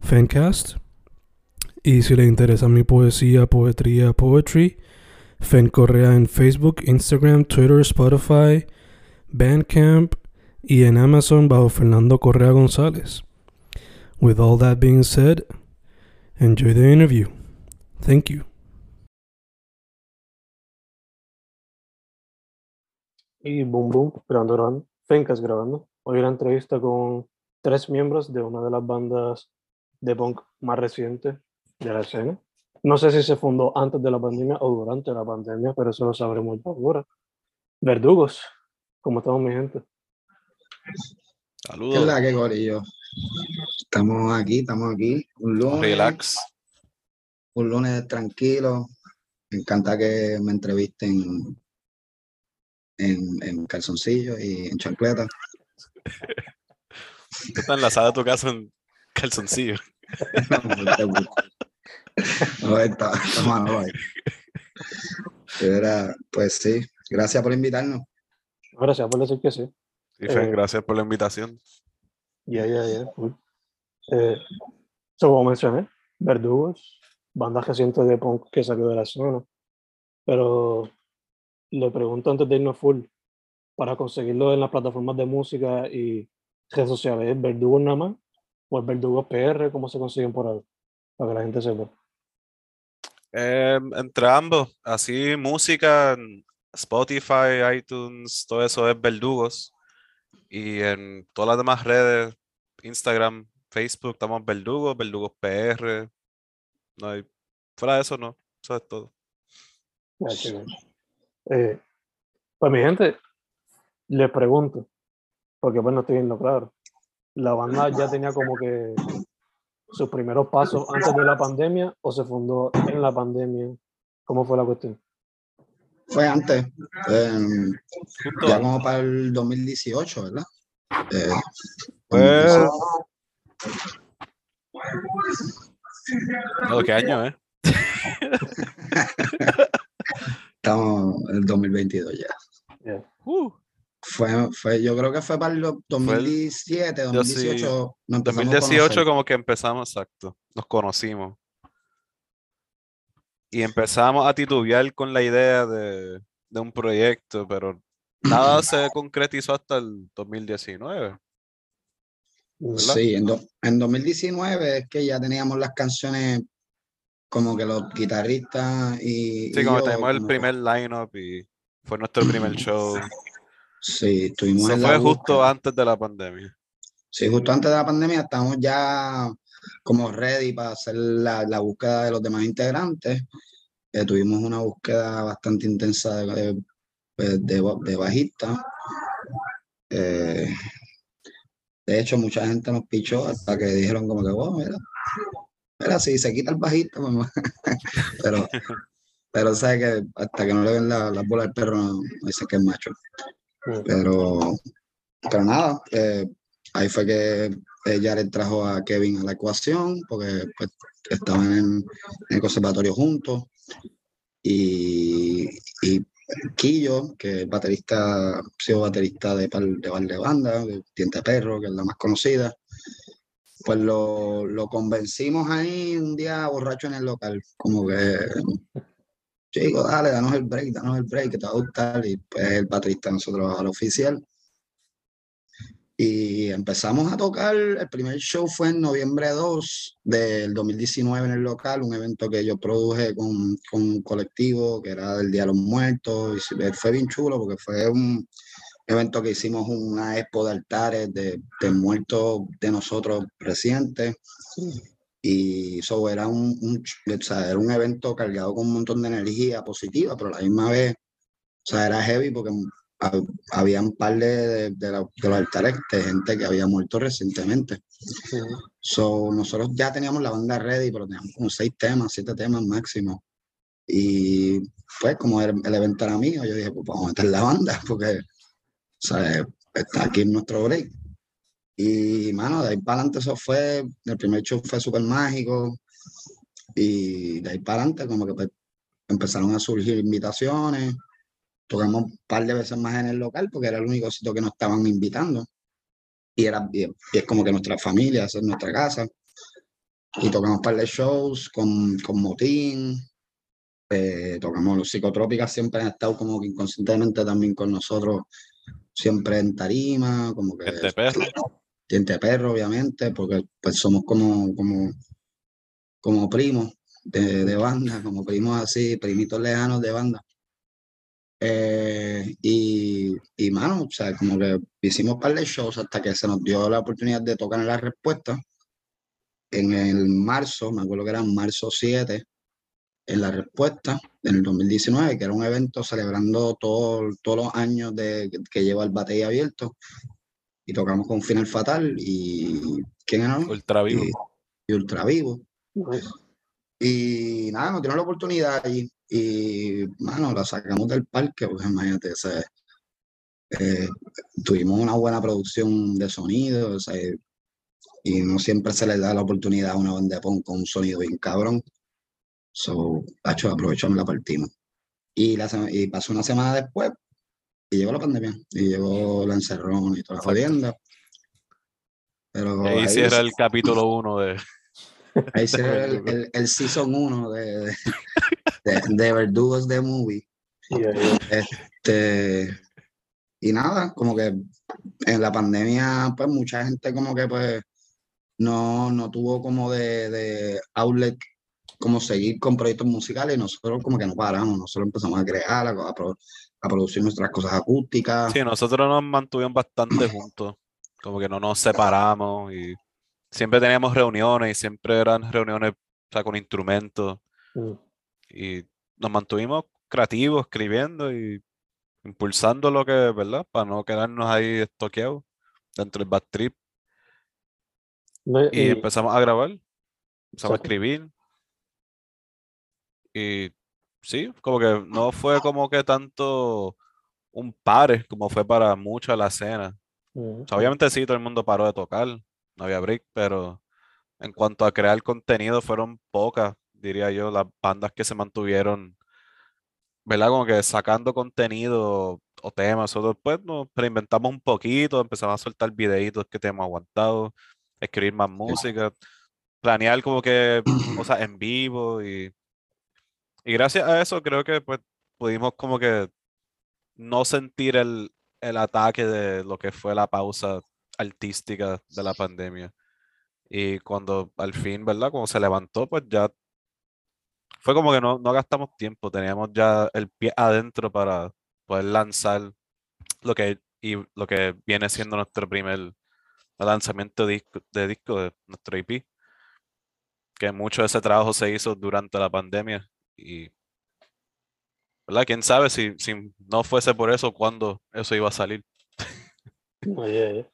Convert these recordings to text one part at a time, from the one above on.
Fancast. Y si le interesa mi poesía, poetría, poetry, Fen Correa en Facebook, Instagram, Twitter, Spotify, Bandcamp y en Amazon bajo Fernando Correa González. With all that being said, enjoy the interview. Thank you. Y boom boom, grabando, grabando. Fencas grabando. Hoy una entrevista con tres miembros de una de las bandas de punk más recientes de la escena. No sé si se fundó antes de la pandemia o durante la pandemia, pero eso lo sabremos ahora. Verdugos, ¿cómo estamos mi gente? ¿Qué Saludos. es la que gorillo? Estamos aquí, estamos aquí. Un lunes. Relax. Un lunes tranquilo. Me encanta que me entrevisten en, en calzoncillo y en chancleta. Tú estás en la sala de tu casa en calzoncillo. No, está, está malo ahí. Era, pues sí, gracias por invitarnos. Gracias por decir que sí. Eh, gracias por la invitación. Ya, ya, ya. Eh, como mencioné, Verdugos, banda reciente de punk que salió de la zona. Pero le pregunto antes de irnos full, para conseguirlo en las plataformas de música y redes sociales, ¿es Verdugos nada más? ¿O es Verdugos PR? ¿Cómo se consiguen por ahí? Para que la gente sepa. Eh, entre ambos, así música, Spotify, iTunes, todo eso es Verdugos. Y en todas las demás redes, Instagram, Facebook, estamos Verdugos, Verdugos PR. No hay, fuera de eso no, eso es todo. Eh, pues mi gente, les pregunto, porque pues no estoy viendo claro. ¿La banda ya tenía como que sus primeros pasos antes de la pandemia o se fundó en la pandemia? ¿Cómo fue la cuestión? Fue antes, em, ya como para el 2018, ¿verdad? Eh, Pues, no, ¿qué año, eh? Estamos en el 2022 ya. Ya. Uh, Fue, fue, yo creo que fue para el do- 2017, yo sí, 2018. nos empezamos a 2018 conocer. como que empezamos, exacto, nos conocimos. Y empezamos a titubear con la idea de, de un proyecto, pero nada se concretizó hasta el 2019. ¿verdad? Sí, en, do- en 2019 es que ya teníamos las canciones como que los guitarristas y. Sí, y como yo, tenemos el como que- primer lineup y fue nuestro primer show. Sí, estuvimos Eso en la fue justo antes de la pandemia. Sí, justo antes de la pandemia estamos ya como ready para hacer la, la búsqueda de los demás integrantes. Eh, tuvimos una búsqueda bastante intensa de, de, de ba- de bajista. Eh, de hecho, mucha gente nos pichó hasta que dijeron como que, wow, mira, mira, si se quita el bajista, pues, pero, pero sabe que hasta que no le ven la, la bola al perro, no, no dice que es macho. Pero, pero nada, eh, ahí fue que eh, Jared trajo a Kevin a la ecuación, porque pues, estaban en, en el conservatorio juntos. Y, y Quillo, que es baterista, sido baterista de par de, de banda, de Diente Perro, que es la más conocida. Pues lo, lo convencimos ahí un día borracho en el local, como que, chico, dale, danos el break, danos el break, que te va a gustar. Y pues el baterista nosotros al oficial. Y empezamos a tocar, el primer show fue en noviembre 2 del 2019 en el local, un evento que yo produje con, con un colectivo que era del Día de los Muertos, y fue bien chulo porque fue un evento que hicimos una expo de altares de, de muertos de nosotros recientes. Y eso era un, un, o sea, era un evento cargado con un montón de energía positiva, pero a la misma vez, o sea, era heavy porque había un par de, de, los altares de gente que había muerto recientemente. So, nosotros ya teníamos la banda ready, pero teníamos como seis temas, siete temas máximo. Y pues como el, el evento era mío, yo dije, pues vamos a meter la banda, porque o sea, está aquí en nuestro break. Y, mano, de ahí para adelante eso fue, el primer show fue súper mágico. Y de ahí para adelante como que pues, empezaron a surgir invitaciones tocamos un par de veces más en el local porque era el único sitio que nos estaban invitando. Y, era, y es como que nuestra familia, es nuestra casa. Y tocamos un par de shows con, con Motín. Eh, tocamos los psicotrópicas, siempre han estado como que inconscientemente también con nosotros, siempre en tarima, como que... Diente perro. Diente perro, obviamente, porque pues somos como, como, como primos de, de banda, como primos así, primitos lejanos de banda. Eh, y, y, mano, o sea, como que hicimos un par de shows hasta que se nos dio la oportunidad de tocar en la respuesta. En el marzo, me acuerdo que era en marzo 7, en la respuesta, en el 2019, que era un evento celebrando todo, todos los años de, que lleva el batey abierto. Y tocamos con Final Fatal y. ¿Quién era? Ultra Vivo. Y, y Ultra Vivo. Y nada, nos dieron la oportunidad y y, mano, la sacamos del parque, pues imagínate, eh, tuvimos una buena producción de sonido, o sea, y no siempre se le da la oportunidad a una banda de punk con un sonido bien cabrón. So, hecho, aprovechamos la partimos. Y, la, y pasó una semana después y llegó la pandemia, y llegó la encerrón y toda la jodienda. Pero ahí, ahí era el capítulo uno de... Ahí ve el, el, el, season 1 de, de, de, de, Verdugos de Movie. Este, y nada, como que en la pandemia, pues mucha gente como que pues no, no tuvo como de, de outlet como seguir con proyectos musicales y nosotros como que no paramos, nosotros empezamos a crear, a, a, a producir nuestras cosas acústicas. Sí, nosotros nos mantuvimos bastante juntos, como que no nos separamos y siempre teníamos reuniones y siempre eran reuniones o sea, con instrumentos. Mm. Y nos mantuvimos creativos, escribiendo y impulsando lo que, ¿verdad? Para no quedarnos ahí estoqueados dentro del backtrip. No, y, y, empezamos a grabar, empezamos a escribir. Y sí, como que no fue como que tanto un pare como fue para mucha la escena. Mm. O sea, obviamente sí, todo el mundo paró de tocar, no había break, pero en cuanto a crear contenido fueron pocas, diría yo, las bandas que se mantuvieron, ¿verdad? Como que sacando contenido o temas, o después nos reinventamos un poquito, empezamos a soltar videitos que tenemos aguantado, escribir más música, planear como que cosas en vivo y, y gracias a eso creo que pues pudimos como que no sentir el, el ataque de lo que fue la pausa artística de la pandemia. Y cuando al fin, ¿verdad? Cuando se levantó, pues ya fue como que no, no gastamos tiempo, teníamos ya el pie adentro para poder lanzar lo que, y lo que viene siendo nuestro primer lanzamiento de disco, de, disco, de nuestro EP. Que mucho de ese trabajo se hizo durante la pandemia y ¿verdad? ¿Quién sabe si, si no fuese por eso, cuándo eso iba a salir?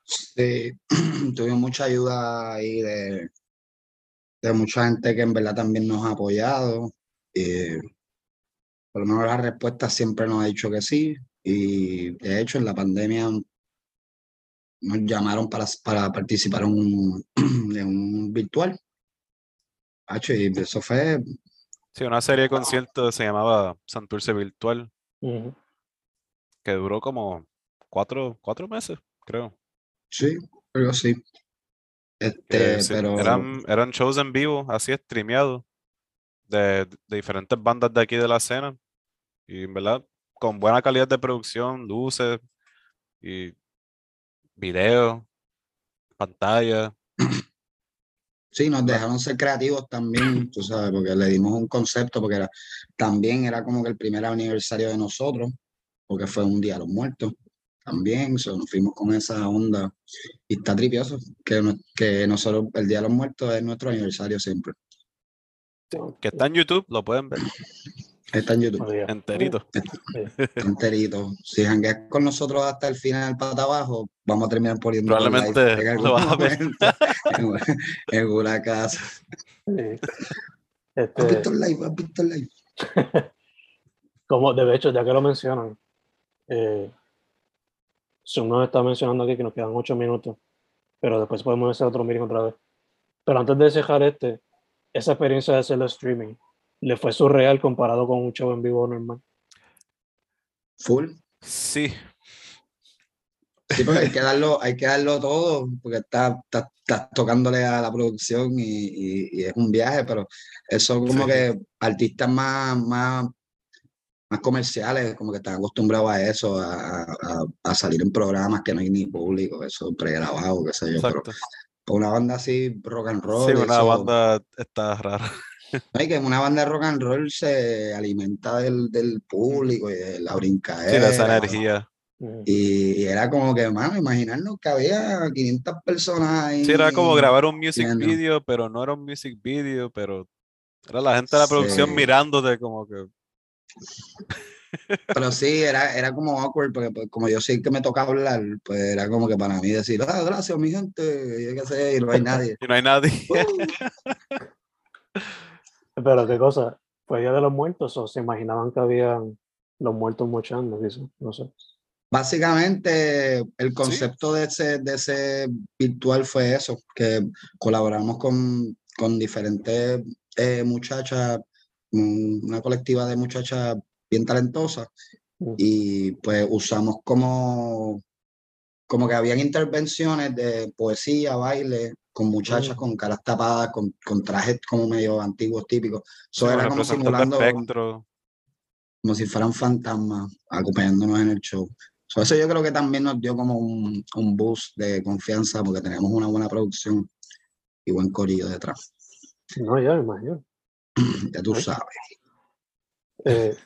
Sí, tuvimos mucha ayuda ahí de, de, mucha gente que en verdad también nos ha apoyado. Y por lo menos la respuesta siempre nos ha dicho que sí. Y de hecho, en la pandemia nos llamaron para, para participar en un, en un virtual. Y eso fue. Sí, una serie de conciertos se llamaba Santurce Virtual, uh -huh. que duró como cuatro, cuatro meses creo. Sí, pero sí. Este, sí, pero... eran, eran shows en vivo, así streameados, de, de, diferentes bandas de aquí de la escena. Y en verdad, con buena calidad de producción, luces y video. pantalla. Sí, nos dejaron ser creativos también, tú sabes, porque le dimos un concepto, porque era, también era como que el primer aniversario de nosotros, porque fue un día de los muertos también, so, nos fuimos con esa onda. Y está tripioso que, no- que nosotros, el día de los muertos es nuestro aniversario siempre. Que está en YouTube, lo pueden ver Está en YouTube, enterito. enterito. Si jangueas con nosotros hasta el final para abajo, vamos a terminar poniendo Probablemente en lo vas a ver. en, en una casa. sí. ¿Has Este, visto el live? ¿Has visto el live? como de hecho, ya que lo mencionan, eh, Zoom nos está mencionando aquí que nos quedan ocho minutos, pero después podemos hacer otro meeting otra vez. Pero antes de dejar este, esa experiencia de hacerlo streaming, ¿le fue surreal comparado con un show en vivo normal? Full. Sí, Sí, porque hay que darlo, hay que darlo todo, porque estás está, está tocándole a la producción y, y- y es un viaje, pero eso como Sí. que artistas más, más, más comerciales, como que están acostumbrados a eso, a, a- a salir en programas que no hay ni público, eso pregrabado, qué sé yo, pero exacto. para una banda así, rock and roll, Sí, una eso- banda está rara. No, y que una banda de rock and roll se alimenta del, del público y de la Sí, brincadera. de esa energía. Y, y era como que, mano, imaginarnos que había 500 personas ahí. Sí, era como grabar un music viendo. video, pero no era un music video, pero era la gente de la producción Sí. mirándote como que. Pero sí, era, era como awkward, porque pues, como yo sé que me toca hablar, pues era como que para mí decir, ah, gracias, mi gente, y yo qué sé, y no hay nadie. Y no hay nadie. Pero qué cosa, ¿fue Día de los Muertos o se imaginaban que habían los muertos mochando? No sé. Básicamente, el concepto de, ese, de ese virtual fue eso, que colaboramos con, con diferentes eh, muchachas, un- una colectiva de muchachas bien talentosas, Mm. y pues usamos como, como que habían intervenciones de poesía, baile, con muchachas Mm. con caras tapadas, con, con trajes como medio antiguos típicos. Eso era como simulando espectro. como si fueran fantasmas acompañándonos en el show. So, eso yo creo que también nos dio como un, un boost de confianza porque tenemos una buena producción y buen corillo detrás. No, ya me imagino. Ya tú sabes. Eh,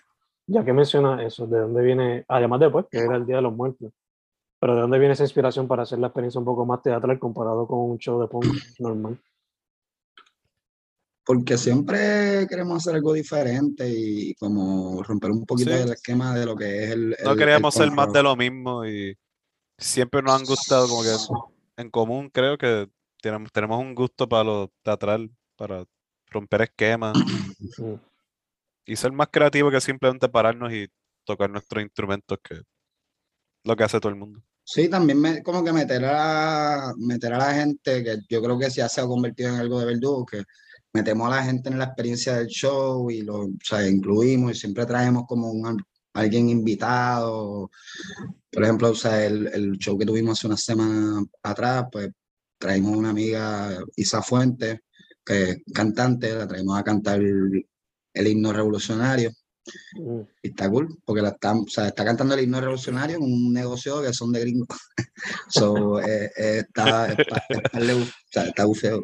ya que mencionas eso, ¿de dónde viene, además después, que era el Día de los Muertos, pero de dónde viene esa inspiración para hacer la experiencia un poco más teatral comparado con un show de punk normal? Porque siempre queremos hacer algo diferente y como romper un poquito Sí. el esquema de lo que es el. No el- queríamos el ser más de lo mismo y siempre nos han gustado, como que en, común creo que tenemos, tenemos un gusto para lo teatral, para romper esquemas y ser más creativo que simplemente pararnos y tocar nuestros instrumentos, que lo que hace todo el mundo. Sí, también me, como que meter a, meter a la gente, que yo creo que ya se ha convertido en algo de verdugo, que metemos a la gente en la experiencia del show y lo o sea, incluimos y siempre traemos como un, al- alguien invitado. Por ejemplo, o sea, el, el show que tuvimos hace una semana atrás, pues traímos una amiga, Isa Fuentes, que es cantante, la traímos a cantar el, el himno revolucionario. Mm. Y está cool, porque la está, o sea, está cantando el himno revolucionario en un negocio que son de gringos. so, eh, eh, está, es pa- es pa- le- o sea, está bufeo.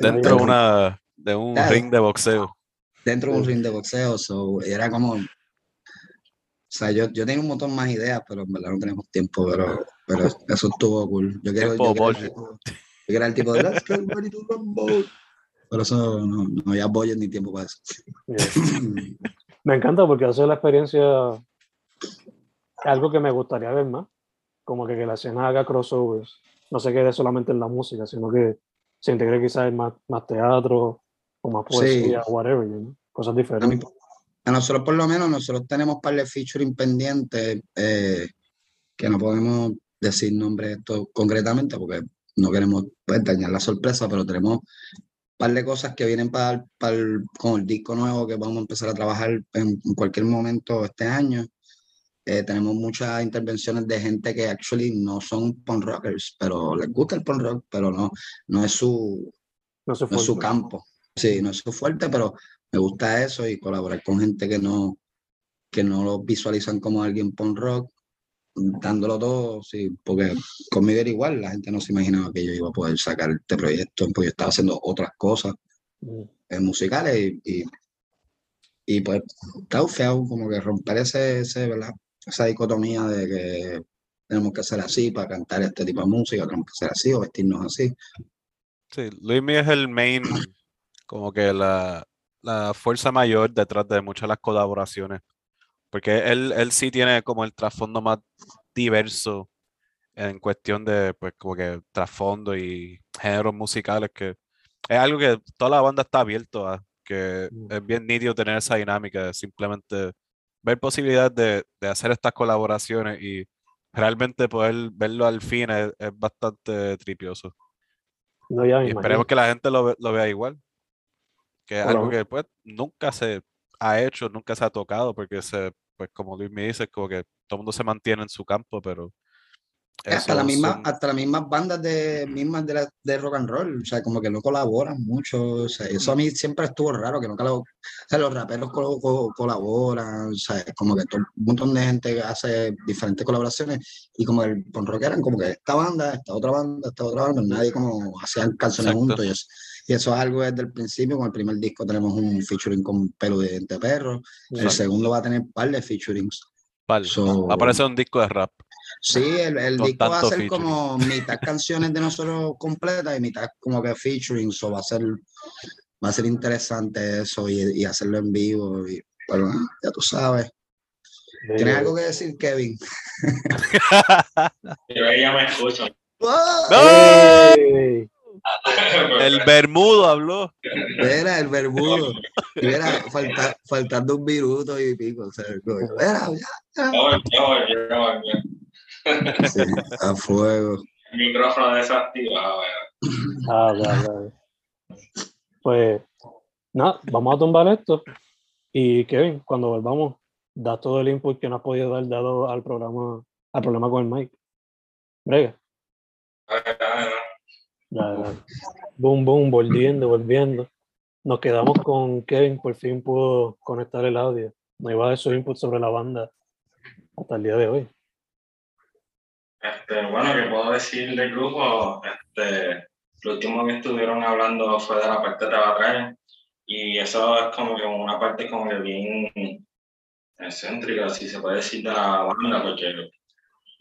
Dentro de, una, de un Claro. ring de boxeo. Dentro de un Sí. ring de boxeo, so, era como. O sea, yo, yo tenía un montón más ideas, pero en verdad no tenemos tiempo, pero, pero eso estuvo cool. Yo quiero, yo quiero el budget. tipo, yo quiero el tipo de Let's. Pero eso no, no había budget ni tiempo para eso. Yeah. Me encanta porque hacer la experiencia algo que me gustaría ver más. Como que, que la escena haga crossovers. No se quede solamente en la música, sino que se integre quizás en más, más teatro o más poesía, whatever, you know, cosas diferentes. a nosotros, por lo menos, nosotros tenemos par de featuring pendientes eh, que no podemos decir nombres esto concretamente porque no queremos pues, dañar la sorpresa, pero tenemos par de cosas que vienen para, para el- con el disco nuevo que vamos a empezar a trabajar en, en cualquier momento este año. Eh, tenemos muchas intervenciones de gente que actually no son punk rockers, pero les gusta el punk rock, pero no, no es su, No no es su campo. Sí, no es su fuerte, pero me gusta eso y colaborar con gente que no, que no lo visualizan como alguien punk rock. Dándolo todo, sí, porque conmigo era igual, la gente no se imaginaba que yo iba a poder sacar este proyecto, porque yo estaba haciendo otras cosas Mm. eh, musicales y, y, y, pues está feo como que romper ese, ese, ¿verdad? esa dicotomía de que tenemos que ser así para cantar este tipo de música, tenemos que ser así o vestirnos así. Sí, Luismi es el main, como que la, la fuerza mayor detrás de muchas de las colaboraciones. Porque él, él sí tiene como el trasfondo más diverso en cuestión de, pues, como que trasfondo y géneros musicales, que es algo que toda la banda está abierto a, que Mm. es bien nítido tener esa dinámica de simplemente ver posibilidades de, de hacer estas colaboraciones y realmente poder verlo al fin es, es bastante tripioso. No, Y esperemos que la gente lo, lo vea igual. Que es lo algo que pues nunca se ha hecho, nunca se ha tocado, porque se, pues como Luis me dice, como que todo el mundo se mantiene en su campo, pero Hasta, la misma, son- hasta las mismas bandas de, mismas de, la- de rock and roll, o sea, como que no colaboran mucho, o sea, eso a mí siempre estuvo raro, que no colab- o sea, los raperos colaboran, o sea, como que todo, un montón de gente hace diferentes colaboraciones, y como el punk rock eran como que esta banda, esta otra banda, esta otra banda, nadie como hacían canciones Exacto. juntos, y eso, y eso es algo desde el principio, con el primer disco tenemos un featuring con Pelo de Diente Perro, el segundo va a tener un par de featurings, Pal, so- va a aparecer un disco de rap. Sí, el, disco va a ser como mitad canciones de nosotros completas y mitad como que featuring, so va a ser, va a ser interesante eso y, y hacerlo en vivo. Y, bueno, ya tú sabes. ¿Tienes algo que decir, Kevin? Yo ella me escucha. ¡No! Ey, El Bermudo habló. Era el era falta- faltando un minuto y pico. O sea, era, ya, sí, a fuego. El micrófono desactivado. Ah, ya, ya. Pues, nada, vamos a tumbar esto. Y Kevin, cuando volvamos, da todo el input que no has podido dar dado al programa, al problema con el mic. Brega. Boom, boom, volviendo, volviendo. Nos quedamos con Kevin, por fin pudo conectar el audio. Nos iba a dar su input sobre la banda hasta el día de hoy. Este, bueno, que puedo decir del grupo, este, lo último que estuvieron hablando fue de la parte de teatral y eso es como que una parte como que bien excéntrica, si se puede decir, de la banda, porque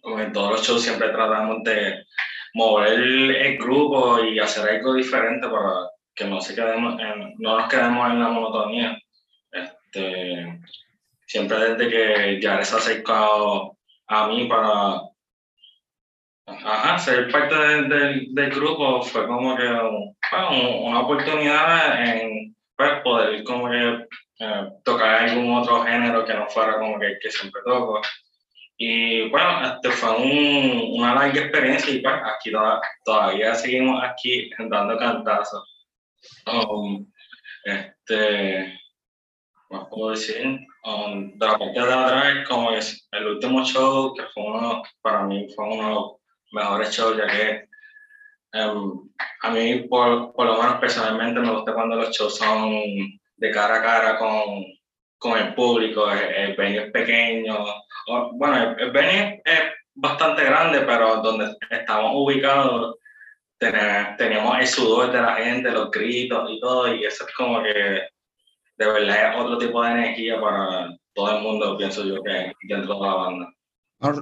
como en todos los shows siempre tratamos de mover el, grupo y hacer algo diferente para que no, se quedemos no nos quedemos en la monotonía. Este, siempre desde que Jared se ha acercado a mí para Ajá, ser parte del, del, grupo fue como que bueno, una oportunidad en pues, poder como que eh, tocar algún otro género que no fuera como que que siempre toco. Y bueno, este fue un, una larga experiencia y pues aquí toda- todavía seguimos aquí dando cantazos. Um, este, ¿qué puedo decir? Um, de la parte de atrás, como es el último show, que fue uno, para mí fue uno de los mejores shows, ya que em, a mí, por, por lo menos personalmente, me gusta cuando los shows son de cara a cara con, con el público, el, venue es pequeño, o- bueno, el, venue es bastante grande, pero donde estamos ubicados ten- teníamos el sudor de la gente, los gritos y todo, y eso es como que de verdad es otro tipo de energía para todo el mundo, pienso yo, que dentro de la banda.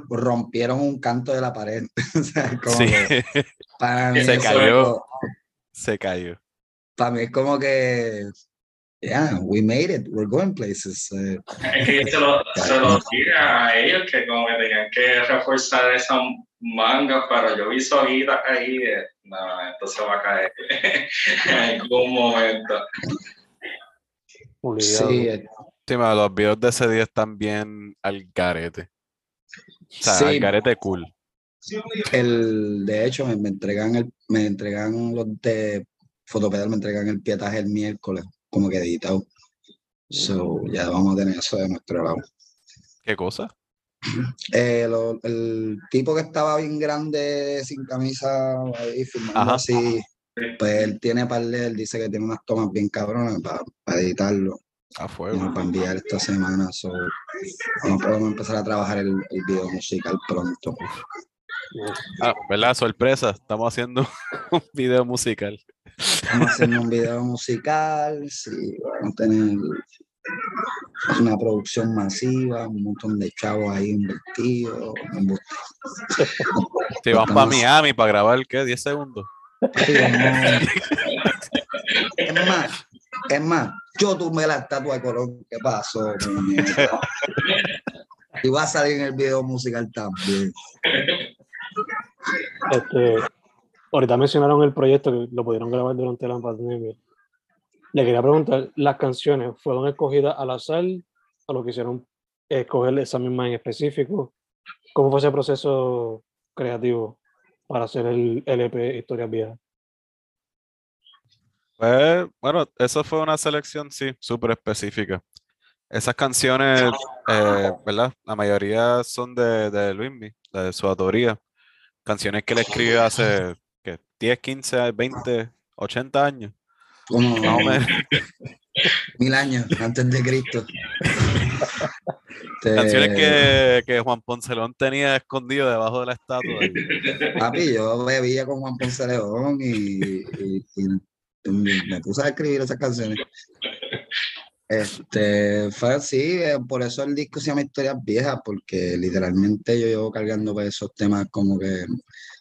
Rompieron un canto de la pared. o sea, como Sí, que para mí Se cayó. es- se cayó. Para mí es como que, yeah, we made it, we're going places. eh, Es que yo se lo, se lo dije a ellos que como que tenían que reforzar esa manga, pero yo vi soguitas ahí, eh, no, esto se va a caer en algún momento. Sí, Sí, mano, los videos de ese día están bien al garete. O sea, Sí. al garete cool. el, de hecho, me, me entregan el, me entregan los de Fotopedal, me entregan el pietaje el miércoles, como que editado. So, ya vamos a tener eso de nuestro lado. ¿Qué cosa? Eh, lo- el tipo que estaba bien grande, sin camisa, ahí filmando Ajá. así, pues él tiene par de, él dice que tiene unas tomas bien cabronas para editarlo, A fuego. para enviar esta semana. So, no podemos empezar a trabajar el, el video musical pronto. Ah, ¿verdad? Sorpresa, estamos haciendo un video musical. Estamos haciendo un video musical, sí, vamos a tener una producción masiva, un montón de chavos ahí invertidos. Si vas para Miami para grabar, ¿qué? ¿10 segundos? Sí, vamos. Es más, es más, yo tumbé la estatua de Colón. ¿Qué pasó? Y va a salir en el video musical también. Este, ahorita mencionaron el proyecto que lo pudieron grabar durante la pandemia. Le quería preguntar, ¿las canciones fueron escogidas al azar o lo quisieron escoger esa misma en específico? ¿Cómo fue ese proceso creativo para hacer el LP Historias Viejas? Pues, bueno, eso fue una selección, sí, súper específica. Esas canciones, eh, ¿verdad? La mayoría son de, de Luismi, de su autoría. Canciones que él escribió hace. 10, 15, 20, 80 años. Como Más o menos. mil años antes de Cristo. Este, Canciones que, que Juan Poncelón tenía escondido debajo de la estatua. Papi, yo bebía con Juan Ponce León y, y- y me puse a escribir esas canciones. Este, fue así, eh, por eso el disco se llama Historias Viejas, porque literalmente yo llevo cargando esos temas como que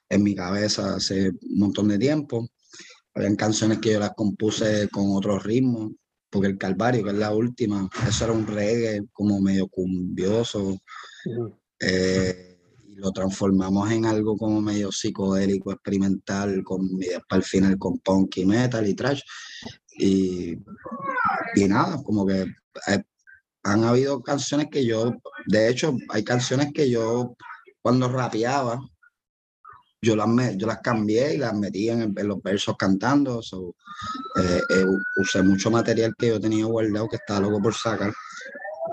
en mi cabeza hace un montón de tiempo. Habían canciones que yo las compuse con otros ritmos, porque el Calvario, que es la última, eso era un reggae como medio cumbioso, eh, y lo transformamos en algo como medio psicodélico, experimental, con, y al final con punk y metal y trash. Y, y nada, como que eh, han habido canciones que yo, de hecho, hay canciones que yo cuando rapeaba, yo las, me- yo las cambié y las metí en, los versos cantando. so, eh, eh, usé mucho material que yo tenía guardado que estaba loco por sacar.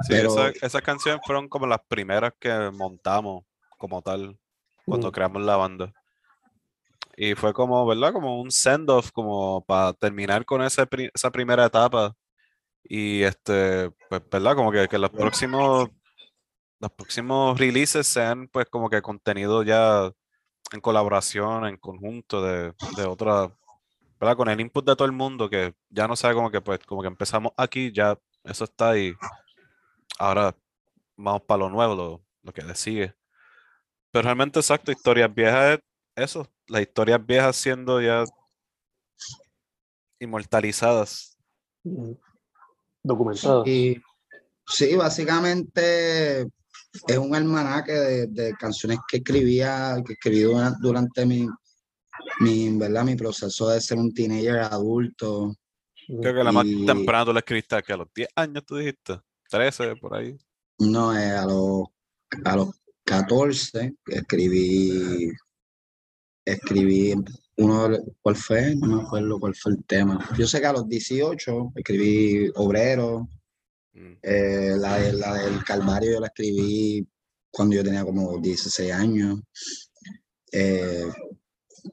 Sí, Pero- esa- esas canciones fueron como las primeras que montamos como tal cuando Ujú. creamos la banda. Y fue como, ¿verdad? Como un send-off, como para terminar con pri- esa primera etapa. Y este, pues, ¿verdad? Como que, que los próximos, los próximos releases sean pues como que contenido ya en colaboración, en conjunto de, de otra, ¿verdad? Con el input de todo el mundo, que ya no sabe como que pues como que empezamos aquí, ya eso está ahí. Ahora vamos para lo nuevo, lo, lo que le sigue. Pero realmente, exacto, historias viejas es eso, las historias viejas siendo ya inmortalizadas. Documentadas. Y sí, básicamente es un almanaque de, de canciones que escribía, que escribí dura- durante mi, mi, ¿verdad? mi proceso de ser un teenager adulto. Creo que la más temprana tú la escribiste que a los 10 años tú dijiste, 13 por ahí. No, eh, a los, a los 14 escribí, escribí uno, ¿cuál fue? No me acuerdo cuál fue el tema. Yo sé que a los 18 escribí Obrero. Eh, la, de- del Calvario yo la escribí cuando yo tenía como 16 años. Eh,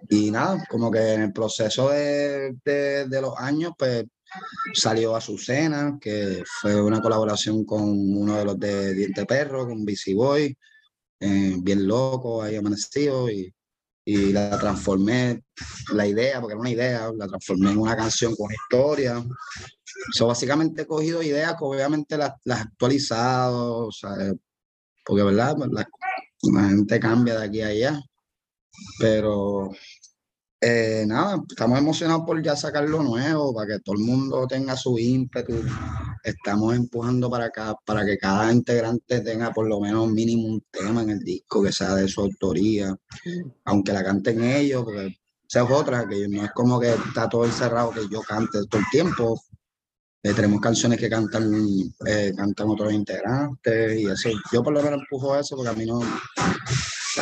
y nada, como que en el proceso de, de- de los años, pues salió Azucena, que fue una colaboración con uno de los de Diente Perro, con BC Boy, eh, bien loco, ahí amanecido, y, y la transformé, la idea, porque era una idea, la transformé en una canción con historia. So, básicamente he cogido ideas que obviamente las, las he actualizado, o sea, porque verdad, la, la gente cambia de aquí a allá. Pero eh, nada, estamos emocionados por ya sacar lo nuevo, para que todo el mundo tenga su ímpetu. Estamos empujando para acá, para que cada integrante tenga por lo menos mínimo un tema en el disco que sea de su autoría, aunque la canten ellos, porque esa es otra, que no es como que está todo encerrado que yo cante todo el tiempo. Eh, tenemos canciones que cantan, eh, cantan otros integrantes y eso. Yo por lo menos empujo eso porque a mí no,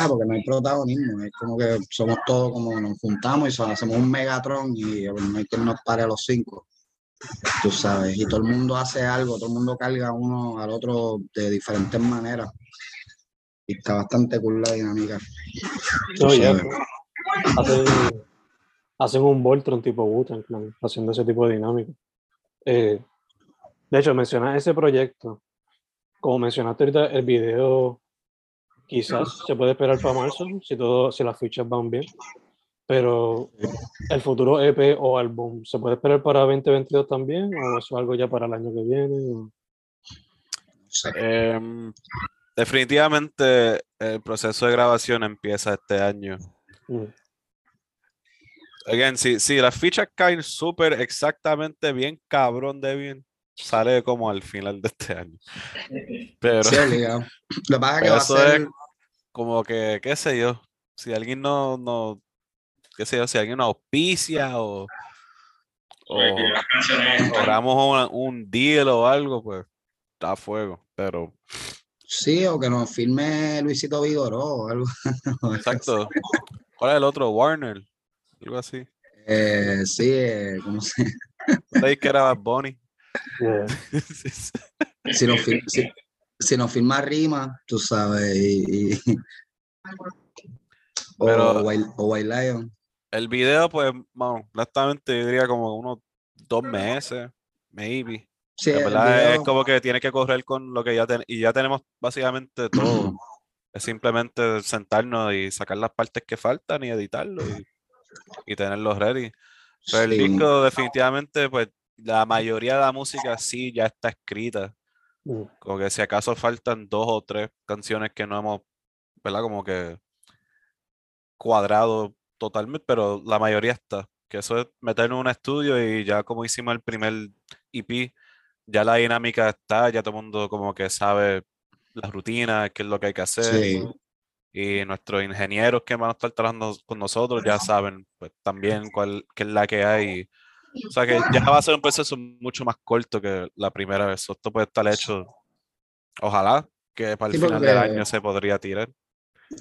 porque no hay protagonismo. Es como que somos todos como nos juntamos y hacemos un Megatron y eh, no hay quien nos pare a los cinco. Tú sabes, y todo el mundo hace algo, todo el mundo carga uno al otro de diferentes maneras. Y está bastante cool la dinámica. tú No, ya. sabes. hacen, hacen un Voltron tipo Wu-Tang Clan, haciendo ese tipo de dinámica. Eh, de hecho, mencionas ese proyecto. como mencionaste ahorita, el video quizás se puede esperar para marzo, si, todo, si las fichas van bien. Pero el futuro EP o álbum, ¿se puede esperar para 2022 también? ¿O eso es algo ya para el año que viene? o- Em, definitivamente el proceso de grabación empieza este año. Mm, Again, si, si las fichas caen súper exactamente bien, cabrón de bien, sale como al final de este año. Pero, Sí. Lo que pasa es que va a ser. Como que, qué sé yo, si alguien no, no, qué sé yo, si alguien nos auspicia o, o están- logramos un, un deal o algo, pues está a fuego. Pero, Sí, o que nos firme Luisito Vigoró o algo. exacto. ¿Cuál es el otro? Warner, algo así. Eh, sí, eh, ¿cómo se Leí que era Bad Bunny. yeah. Si nos, si, si nos firma Rima, tú sabes, y, y- o, White, o White Lion. El video, pues, bueno, honestamente yo diría como unos dos meses, maybe. Sí, el verdad es como que tiene que correr con lo que ya tenemos, y ya tenemos básicamente todo. Es simplemente sentarnos y sacar las partes que faltan y editarlo y, y tenerlos ready. Pero el disco definitivamente, pues, la mayoría de la música sí ya está escrita. Mm, Como que si acaso faltan dos o tres canciones que no hemos, ¿verdad? Como que cuadrado totalmente, pero la mayoría está. Que eso es meternos en un estudio y ya como hicimos el primer EP, ya la dinámica está, ya todo el mundo como que sabe las rutinas, qué es lo que hay que hacer. sí, Y nuestros ingenieros que van a estar trabajando con nosotros ya saben pues, también cuál qué es la que hay. O sea que ya va a ser un proceso mucho más corto que la primera vez. Esto puede estar hecho, ojalá, que para el Sí, final del año se podría tirar.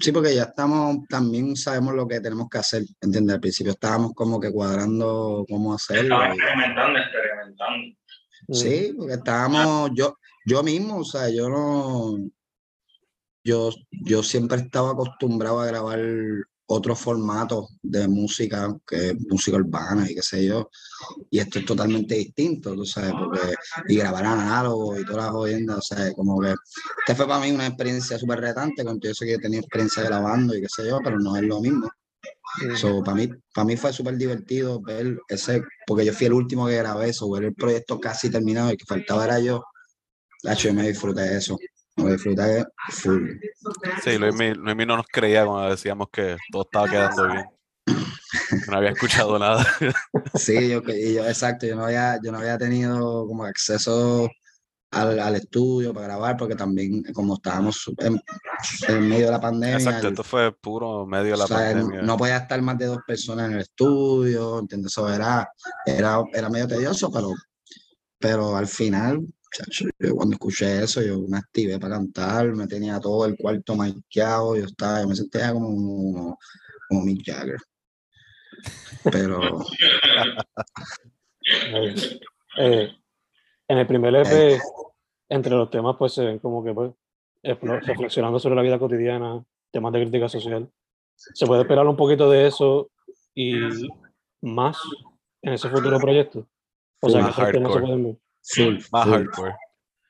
sí, porque ya estamos, también sabemos lo que tenemos que hacer, ¿entiendes? Al principio estábamos como que cuadrando cómo hacerlo. Estaba y- experimentando, experimentando. mm, Sí, porque estábamos, yo, yo mismo, o sea, yo no, yo, yo siempre estaba acostumbrado a grabar otros formatos de música, que música urbana y qué sé yo, y esto es totalmente distinto, tú sabes, porque, y grabar análogo y todas las jodiendas, o sea, como que, este fue para mí una experiencia súper retante, con todo eso que yo tenía experiencia grabando y qué sé yo, pero no es lo mismo. So, para mí, para mí fue súper divertido ver ese, porque yo fui el último que grabé eso, ver el proyecto casi terminado y que faltaba era yo. Nacho, yo me disfruté de eso. Me disfruté full. Sí, Luis, Luis no nos creía cuando decíamos que todo estaba quedando bien. No había escuchado nada. Sí, yo, yo, exacto, yo no había, yo no había tenido como acceso al, al estudio para grabar, porque también como estábamos en, en medio de la pandemia, Exacto, el- esto fue puro medio de la o sea, no- pandemia. no podía estar más de dos personas en el estudio, ¿entiendes? Eso era, era, era medio tedioso, pero, pero al final, chacho, yo cuando escuché eso, yo me activé para cantar, me tenía todo el cuarto manqueado, yo estaba, yo me sentía como, como Mick Jagger. Pero eh, eh, en el primer EP, entre los temas, pues se ven como que pues, reflexionando sobre la vida cotidiana, temas de crítica social. Se puede esperar un poquito de eso y más en ese futuro proyecto. O sea, que temas se pueden ver. Full, Más full. hardcore.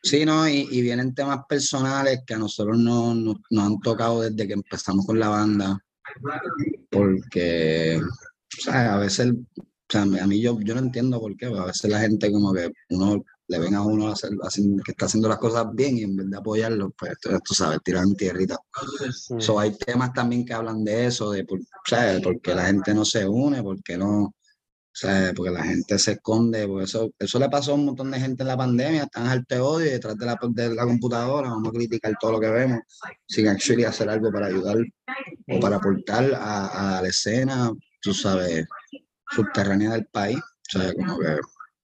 Sí, ¿no? Y, y vienen temas personales que a nosotros no, no- nos han tocado desde que empezamos con la banda, porque, o sea, a veces, o sea, a mí yo, yo no entiendo por qué, pero a veces la gente como que uno le ven a uno hacer, haciendo- que está haciendo las cosas bien y en vez de apoyarlo, pues tú, sabes, tiran tierrita. Mm. So, hay temas también que hablan de eso, de por, o sea, de por qué la gente no se une, por qué no, sea, porque la gente se esconde, porque eso, eso le pasó a un montón de gente en la pandemia, están al de odio detrás de la, de la computadora, vamos a criticar todo lo que vemos, sin actually hacer algo para ayudar o para aportar a, a la escena, tú sabes, subterránea del país. O sea, como que,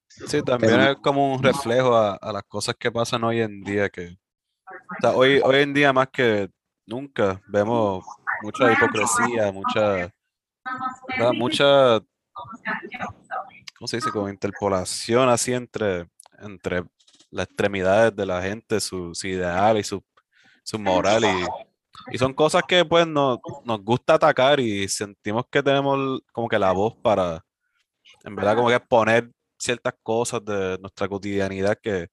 Sí, también Pero- es como un reflejo a, a las cosas que pasan hoy en día que o sea, hoy, hoy en día más que nunca vemos mucha hipocresía, mucha ¿verdad? mucha ¿cómo se dice? como interpolación así entre entre las extremidades de la gente, sus ideales y su, su moral y, y son cosas que pues no, nos gusta atacar y sentimos que tenemos como que la voz para en verdad como que poner ciertas cosas de nuestra cotidianidad que,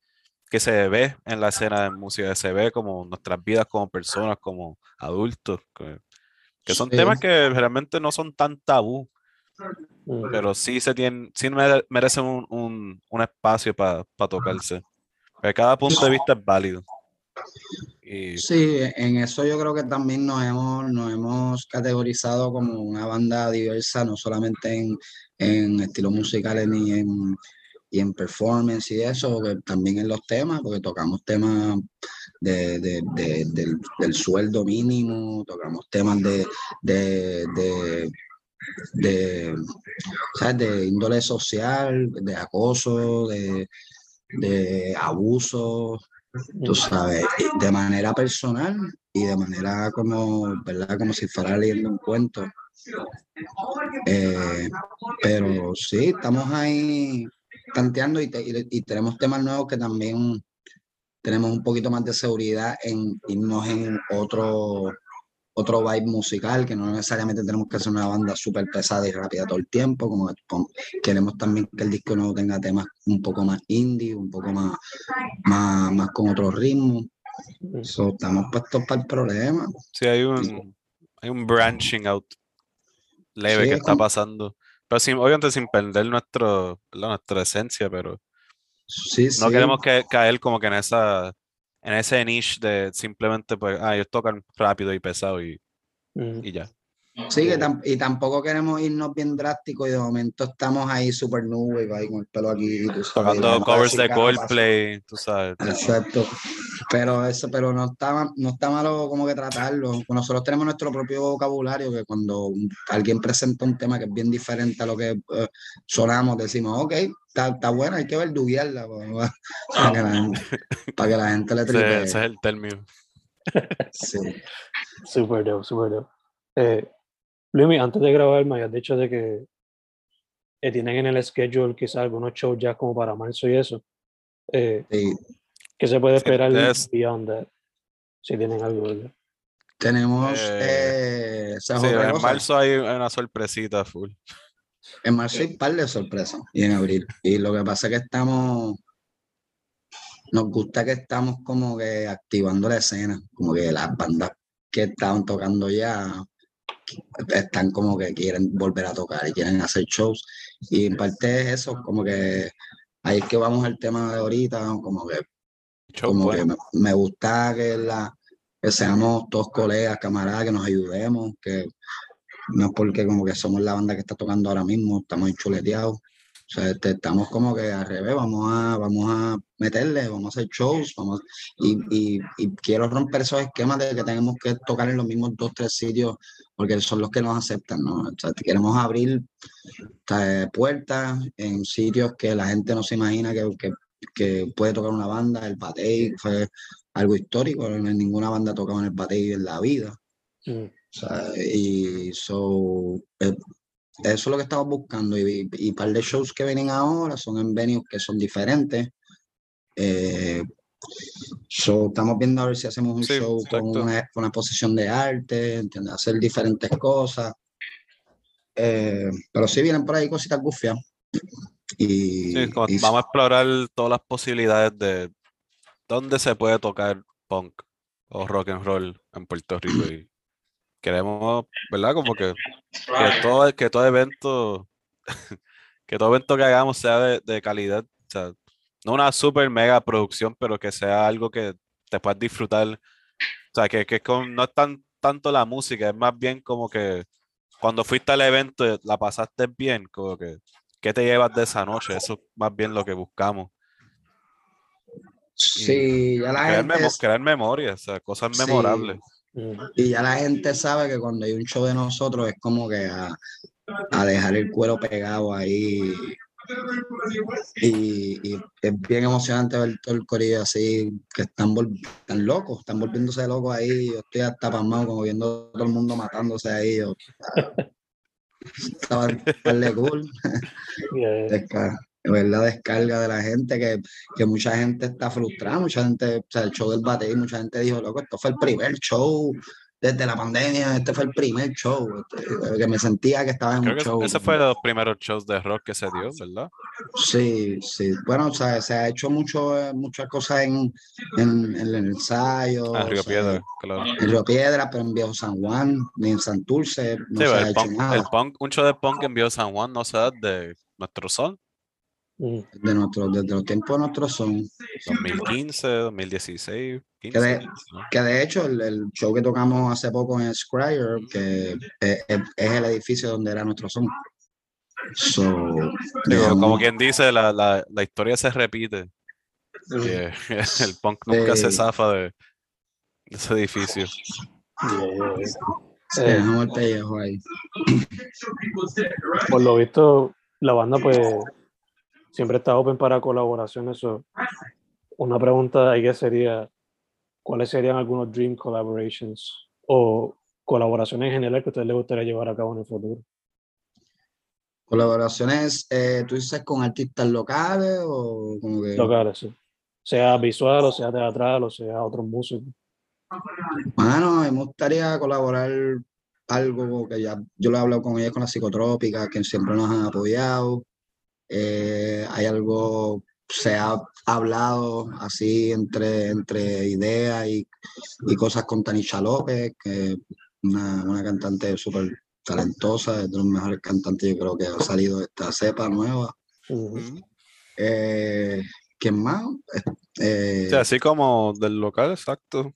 que se ve en la escena de música, se ve como nuestras vidas como personas, como adultos, que, que son Sí. temas que realmente no son tan tabú. Pero sí se tienen, sí mere- merecen un, un- un espacio para tocarse. Porque cada punto de vista es válido. Y Sí, en eso yo creo que también nos hemos, nos hemos categorizado como una banda diversa, no solamente en, en estilos musicales ni en, y en performance y eso, también en los temas, porque tocamos temas de, de- de- del, del sueldo mínimo, tocamos temas de, de, ¿sabes? de índole social, de acoso, de, de abuso, tú sabes, de manera personal y de manera como, ¿verdad? Como si fuera leyendo un cuento. Eh, pero sí, estamos ahí tanteando y, te- y tenemos temas nuevos que también tenemos un poquito más de seguridad en irnos en otro, otro vibe musical, que no necesariamente tenemos que ser una banda súper pesada y rápida todo el tiempo, como que queremos también que el disco nuevo tenga temas un poco más indie, un poco más, más, más con otro ritmo. Mm. So, estamos puestos para el problema. sí hay un, hay un branching out leve Sí, que es está como- pasando. Pero sin, obviamente sin perder nuestro, ¿verdad? nuestra esencia, pero Sí, no sí. queremos que, caer como que en esa, en ese niche de simplemente pues, ah, ellos tocan rápido y pesado y, Mm. y ya. Sí, que tam- y tampoco queremos irnos bien drásticos y de momento estamos ahí súper nube, ahí con el pelo aquí. tú sabes, Tocando covers de. Coldplay, tú sabes. Exacto. Pero eso, pero no está, no está malo como que tratarlo. Nosotros tenemos nuestro propio vocabulario que cuando alguien presenta un tema que es bien diferente a lo que eh, sonamos, decimos, ok, está, está buena, hay que verduguearla para, para que la gente, para que la gente le Ese, tripee. ese es el término. Sí. Super dope, super dope. Eh, Luis, antes de grabar me habías dicho de que eh, tienen en el schedule quizás algunos shows ya como para marzo y eso. Eh, Sí. ¿Qué se puede Sí, esperar es- beyond that? Si tienen algo, ¿verdad? Tenemos, Eh, eh, Sí, en marzo hay una sorpresita full. En marzo hay un par de sorpresas y en abril. Y lo que pasa es que estamos, nos gusta que estamos como que activando la escena, como que las bandas que estaban tocando ya están como que quieren volver a tocar y quieren hacer shows. Y en parte es eso, como que ahí es que vamos al tema de ahorita, como que como que me gusta que, la, que seamos todos colegas, camaradas, que nos ayudemos, que no es porque como que somos la banda que está tocando ahora mismo, estamos enchuleteados. O sea, este, estamos como que al revés, vamos a, vamos a meterle, vamos a hacer shows, vamos y, y, y quiero romper esos esquemas de que tenemos que tocar en los mismos dos, tres sitios, porque son los que nos aceptan, ¿no? O sea, queremos abrir sea, puertas en sitios que la gente no se imagina que, que, que puede tocar una banda, el Batey fue algo histórico, no hay ninguna banda ha tocado en el Batey en la vida. Mm. O sea, y so, eh, eso es lo que estamos buscando. Y, y, y par de shows que vienen ahora son en venues que son diferentes. Eh, so, estamos viendo a ver si hacemos un Sí, show con una, con una exposición de arte, ¿entiendes? hacer diferentes cosas. Eh, pero sí vienen por ahí cositas gufias. Y, Sí, como y- vamos a explorar todas las posibilidades de dónde se puede tocar punk o rock and roll en Puerto Rico. Y queremos, ¿verdad? Como que, que todo, que todo evento, que todo evento que hagamos sea de, de calidad. O sea, no una super mega producción, pero que sea algo que te puedas disfrutar. O sea, que, que con- no es tan, tanto la música, es más bien como que cuando fuiste al evento la pasaste bien, como que ¿qué te llevas de esa noche? Eso es más bien lo que buscamos. sí, ya la Crear, gente memo- crear memorias, o sea, cosas Sí. memorables. Mm. Y ya la gente sabe que cuando hay un show de nosotros es como que a, a dejar el cuero pegado ahí. Y, y es bien emocionante ver todo el corillo así, que están, están locos, están volviéndose locos ahí. Yo estoy hasta pasmado, como viendo a todo el mundo matándose ahí. Yo, estaba de cool. Yeah. Ver la descarga de la gente, que, que mucha gente está frustrada, mucha gente, o sea, el show del bate, mucha gente dijo, loco, esto fue el primer show desde la pandemia, este fue el primer show, este, que me sentía que estaba en Creo un que show. ese fue de los primeros shows de rock que se dio, ¿verdad? Sí, sí. Bueno, o sea, se ha hecho mucho, eh, muchas cosas en, en, en el ensayo. Ah, Río o sea, Piedra, claro. En Río Piedra, pero en Viejo San Juan, ni en Santurce, no Sí, se ha el hecho punk, nada. el punk, un show de punk en Viejo San Juan no se da de nuestro Mm. De nuestro, desde los tiempos de nuestros son. 2015, 2016, 15. de- ¿no? Que de hecho, el, el show que tocamos hace poco en Scryer, que es, es- es el edificio donde era nuestro son. So, Digo, como quien dice, la, la, la historia se repite. Mm. que el punk nunca se zafa de ese edificio. Yeah, Eh, dejamos el pellejo ahí. por lo visto, la banda pues siempre está open para colaboraciones. so, una pregunta ahí que sería, ¿cuáles serían algunos dream collaborations o colaboraciones en general que a ustedes les gustaría llevar a cabo en el futuro? Colaboraciones, eh, ¿tú dices con artistas locales o como que? Locales, sí. Sea visual, o sea teatral, o sea otros músicos. Bueno, me gustaría colaborar algo que ya yo lo he hablado con ellos con la psicotrópica, que siempre nos han apoyado. Eh, hay algo, se ha hablado así entre, entre ideas y, y cosas con Tanisha López, que es una, una cantante súper talentosa, es de los mejores cantantes yo creo que ha salido de esta cepa nueva. Ujú. Ujú. Eh, ¿Quién más? Eh, Sí, así como del local, exacto.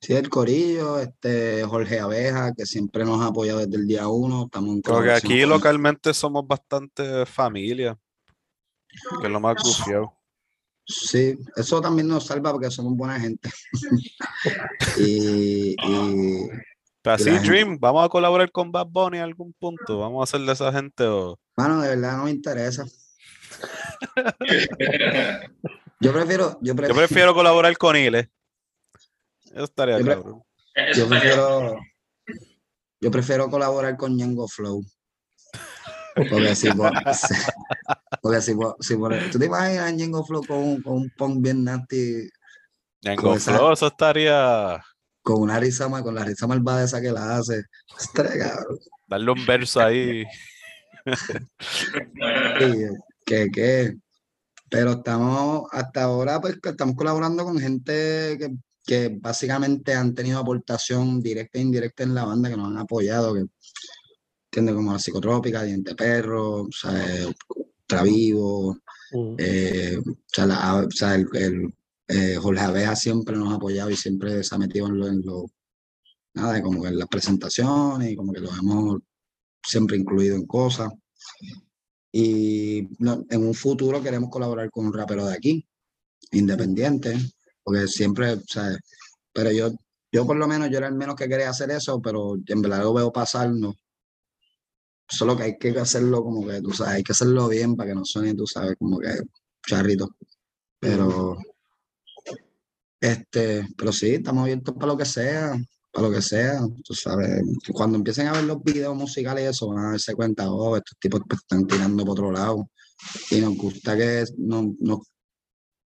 Sí, el Corillo, este Jorge Abeja, que siempre nos ha apoyado desde el día uno. Estamos en Creo que aquí con- localmente somos bastante familia, que es lo más gufiado. Sí, eso también nos salva porque somos buena gente. y, y así, Dream, vamos a colaborar con Bad Bunny en algún punto. Vamos a hacer de esa gente o. bueno, de verdad no me interesa. Yo prefiero, yo Yo prefiero, colaborar con Ile. Eso estaría Yo pre- yo prefiero, yo prefiero colaborar con Ñengo Flow. Porque si por, porque si por- si tú te imaginas a Ñengo Flow con, un- con un punk bien nasty, Ñengo Flow, eso estaría. con una risa con la risa malvada esa que la hace. Cabrón. Darle un verso ahí. Sí, que, que, pero estamos, hasta ahora, pues estamos colaborando con gente que, que básicamente han tenido aportación directa e indirecta en la banda, que nos han apoyado, que, entiende Como la psicotrópica, Diente Perro, eh, Travivo, Ujú. eh, o sea, la- o sea, el, el, eh, Jorge Abeja siempre nos ha apoyado y siempre se ha metido en lo, en lo- nada, como que en las presentaciones y como que lo hemos siempre incluido en cosas. Y no, en un futuro queremos colaborar con un rapero de aquí, independiente, porque siempre, o sea, pero yo, yo por lo menos, yo era el menos que quería hacer eso, pero en verdad lo veo pasar, no. Solo que hay que hacerlo como que, tú sabes, hay que hacerlo bien para que no suene, tú sabes, como que charrito. Pero, este, pero sí, estamos abiertos para lo que sea, para lo que sea, tú sabes. Cuando empiecen a ver los videos musicales y eso, van a darse cuenta, oh, estos tipos pues, están tirando por otro lado. Y nos gusta que no, no,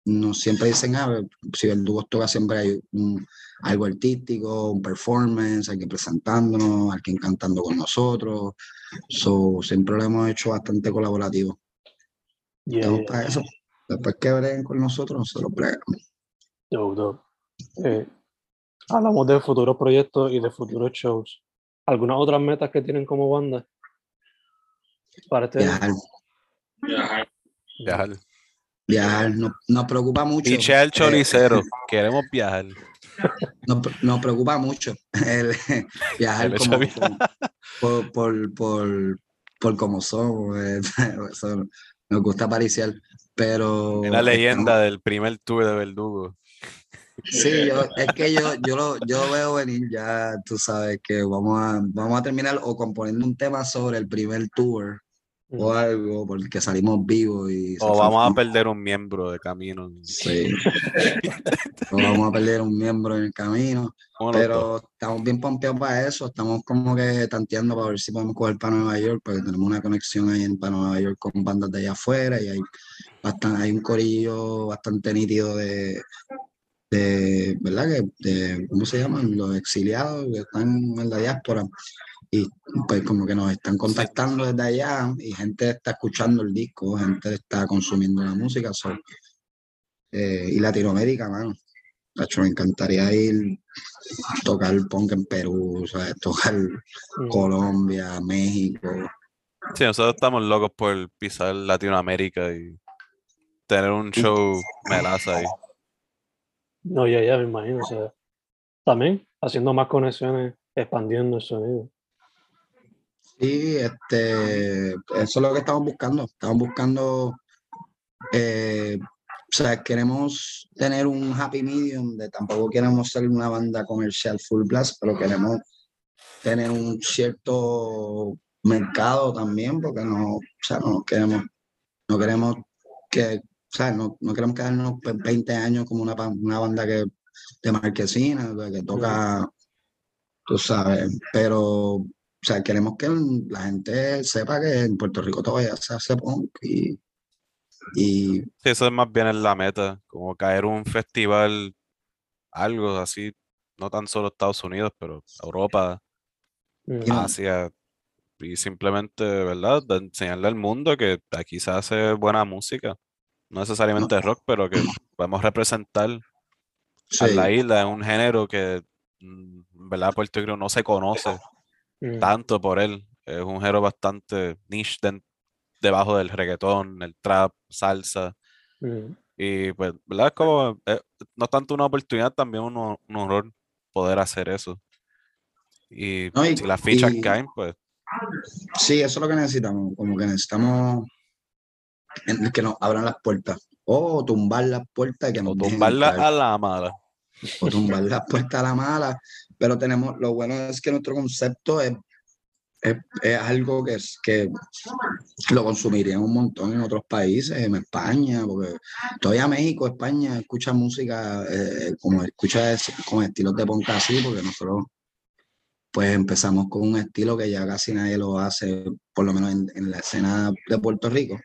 no siempre dicen, ah, si el dúo toca siempre hay algo artístico, un performance, alguien presentándonos, alguien cantando con nosotros. So, siempre lo hemos hecho bastante colaborativo. Yeah, Estamos yeah. para eso. Después que breguen con nosotros, nosotros bregamos. Dope, dope. Eh, hablamos de futuros proyectos y de futuros shows. ¿Algunas otras metas que tienen como banda? Para este año? Viajar, Viajar. Viajar. viajar, nos, nos preocupa mucho. Piche el eh, choricero. Queremos viajar. Nos, nos preocupa mucho el viajar El como, por, por, por, por como somos. eh, eso nos gusta apariciar, pero... Es la estamos- leyenda del primer tour de Verdugo. Sí, yo, es que yo, yo, lo, yo veo venir ya, tú sabes que vamos a, vamos a terminar o componiendo un tema sobre el primer tour o algo, porque salimos vivos y... O vamos a perder un miembro de camino. Sí. o vamos a perder un miembro en el camino. Pero estamos bien pompeados para eso, estamos como que tanteando para ver si podemos coger para Nueva York, porque tenemos una conexión ahí en, para Nueva York con bandas de allá afuera y hay, bastante, hay un corillo bastante nítido de, de, ¿verdad? Que, de, ¿Cómo se llaman? Los exiliados que están en la diáspora. Y pues como que nos están contactando desde allá y gente está escuchando el disco, gente está consumiendo la música. eh, y Latinoamérica, mano. Tacho, me encantaría ir tocar punk en Perú, ¿sabes? tocar Mm. Colombia, México. Sí, nosotros estamos locos por pisar Latinoamérica y tener un show melaza ahí. No, ya, ya me imagino. O sea, también haciendo más conexiones, expandiendo el sonido. Sí, este, eso es lo que estamos buscando. Estamos buscando, eh, o sea, queremos tener un happy medium de tampoco queremos ser una banda comercial full blast, pero queremos tener un cierto mercado también, porque no, o sea, no queremos, no queremos que, o sea, no, no queremos quedarnos pues, 20 años como una, una banda que de marquesina, que que toca, tú sabes, pero o sea, queremos que la gente sepa que en Puerto Rico todavía se hace punk y, y Sí, eso es más bien en la meta, como caer un festival, algo así, no tan solo Estados Unidos, pero Europa, Mm. Asia, y simplemente, ¿verdad? De enseñarle al mundo que aquí se hace buena música, no necesariamente rock, pero que podemos representar a la isla en un género que, mm, ¿verdad? Puerto Rico no se conoce Mm. tanto por él, es un género bastante niche debajo del reggaetón, el trap, salsa. Mm. Y pues, ¿verdad? Es como, eh, no tanto una oportunidad, también un, un honor poder hacer eso. Y No, y- si las fichas y- caen, pues sí, eso es lo que necesitamos, como que necesitamos que nos abran las puertas o tumbar las puertas y que o nos dejen tumbarla entrar. a la mala. O tumbar las puertas a la mala, pero tenemos, lo bueno es que nuestro concepto es, es, algo que, es, que lo consumirían un montón en otros países, en España, porque todavía México, España escucha música, eh, como escucha es- con estilos de punk así, porque nosotros pues empezamos con un estilo que ya casi nadie lo hace, por lo menos en, en la escena de Puerto Rico.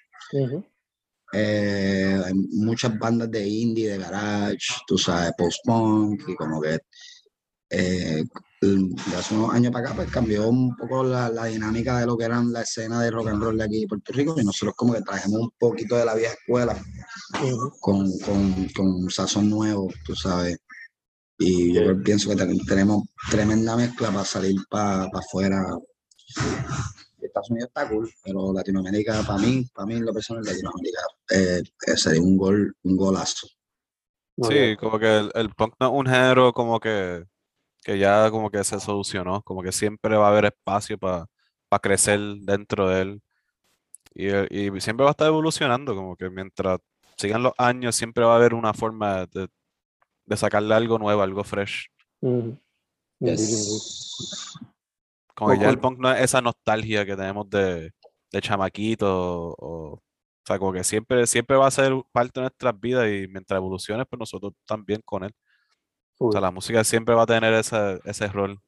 Eh, hay muchas bandas de indie, de garage, tú sabes, post-punk, y como que eh, de hace unos años para acá, pues cambió un poco la, la dinámica de lo que eran la escena de rock and roll de aquí de Puerto Rico, y nosotros como que trajimos un poquito de la vieja escuela con, con, con un sazón nuevo, tú sabes. Y yo pienso que ten- tenemos tremenda mezcla para salir para afuera. Estados Unidos está cool, pero Latinoamérica, para mí, para mí en lo personal, Latinoamérica eh, sería un gol, un golazo. Sí, como que el, el punk no es un género como que, que ya como que se solucionó, como que siempre va a haber espacio para crecer dentro de él. Y, y siempre va a estar evolucionando, como que mientras sigan los años, siempre va a haber una forma de, de sacarle algo nuevo, algo fresh. Indeed, indeed. Yes. Como que ya el punk no es esa nostalgia que tenemos de, de chamaquito, o, o sea, como que siempre, siempre va a ser parte de nuestras vidas y mientras evolucione, pues nosotros también con él. O sea, la música siempre va a tener ese, ese rol.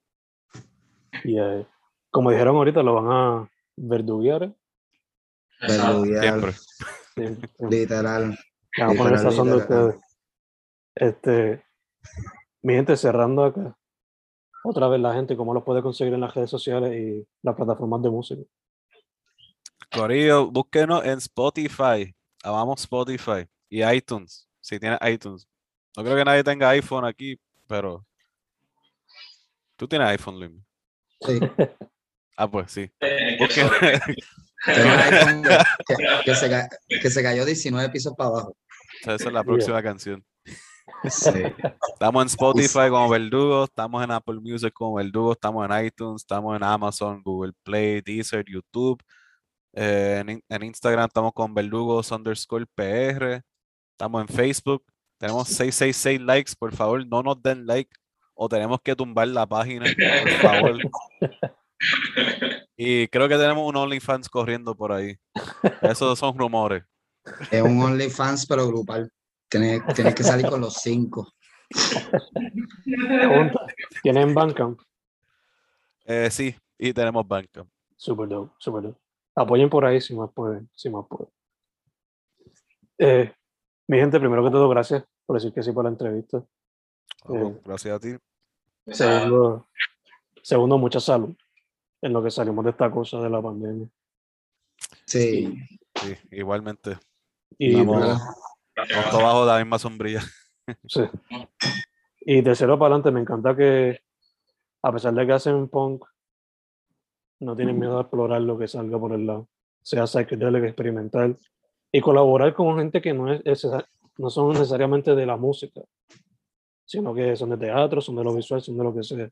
Y eh, como dijeron ahorita, lo van a verduguear. ¿eh? Verduguear, Siempre. Siempre, literal. Van a poner sazón de literal. ustedes. Este, mi gente, cerrando acá. Otra vez la gente, cómo los puede conseguir en las redes sociales y las plataformas de música. Corillo, búsquenos en Spotify. Amamos Spotify y iTunes. Si tienes iTunes. No creo que nadie tenga iPhone aquí, pero. ¿Tú tienes iPhone, Lim? Sí. Ah, pues sí. Eh, iPhone que, se, que se cayó 19 pisos para abajo. Esa es la próxima canción. Sí. Estamos en Spotify como Verdugo, estamos en Apple Music como Verdugo, estamos en iTunes, estamos en Amazon, Google Play, Deezer, YouTube. Eh, en, en Instagram estamos con Verdugos underscore PR. Estamos en Facebook. Tenemos 666 likes. Por favor, no nos den like o tenemos que tumbar la página. Por favor. Y creo que tenemos un OnlyFans corriendo por ahí. Esos son rumores. Es un OnlyFans, pero grupal. Tienes, tienes que salir con los cinco. ¿Tienen Bandcamp? Eh, sí, y tenemos Bandcamp. Super dope, super dope. Apoyen por ahí si más pueden, si más pueden. Eh, mi gente, primero que todo, gracias por decir que sí por la entrevista. Eh, gracias a ti. Segundo, segundo, mucha salud en lo que salimos de esta cosa de la pandemia. Sí, Sí, igualmente. Y, Vamos. Todos bajo la misma sombrilla. sí. y tercero para adelante, me encanta que a pesar de que hacen punk, no tienen miedo a explorar lo que salga por el lado, sea psicodélico, experimental, y colaborar con gente que no, es, es- no son necesariamente de la música, sino que son de teatro, son de lo visual, son de lo que sea,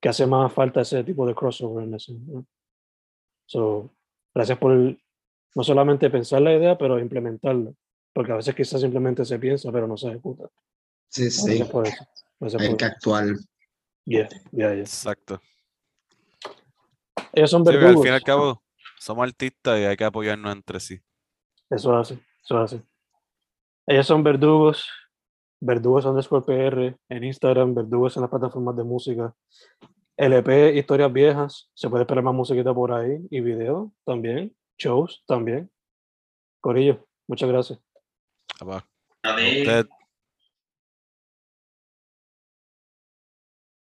que hace más falta ese tipo de crossover en ese. ¿no? So, gracias por no solamente pensar la idea, pero implementarla, porque a veces quizás simplemente se piensa, pero no se ejecuta. sí, sí. Hay por que actuar. Yeah, yeah, yeah. Exacto. Ellos son Sí, porque al verdugos. fin y al cabo, somos artistas y hay que apoyarnos entre sí. Eso hace, eso hace. Ellos son verdugos, verdugos underscore PR en Instagram, verdugos en las plataformas de música. LP, historias viejas, se puede esperar más musiquita por ahí y video también, shows también. Corillo, muchas gracias. Papá. A ti, Usted,